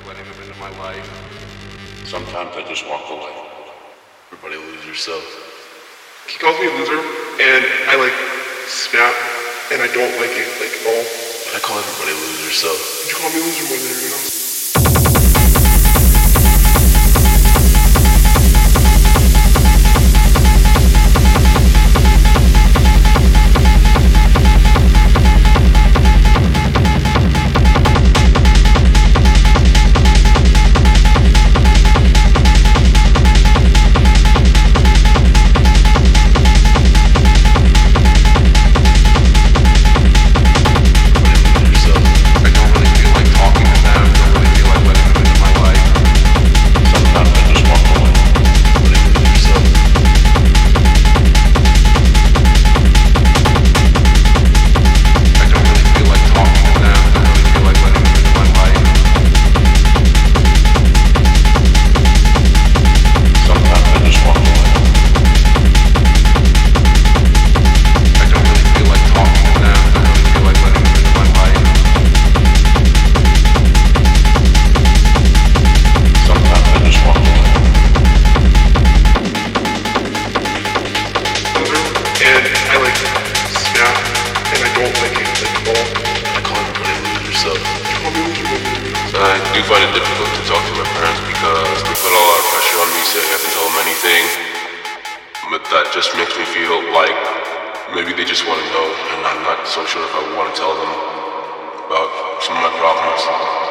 like letting them into my life. Sometimes I just walk away. Everybody lose yourself. He calls me a loser, and I like snap, and I don't like it like at all. I call everybody lose yourself. But you call me a loser more than anyone else. I do find it difficult to talk to my parents because they put a lot of pressure on me saying I have to tell them anything. But that just makes me feel like maybe they just want to know, and I'm not so sure if I want to tell them about some of my problems.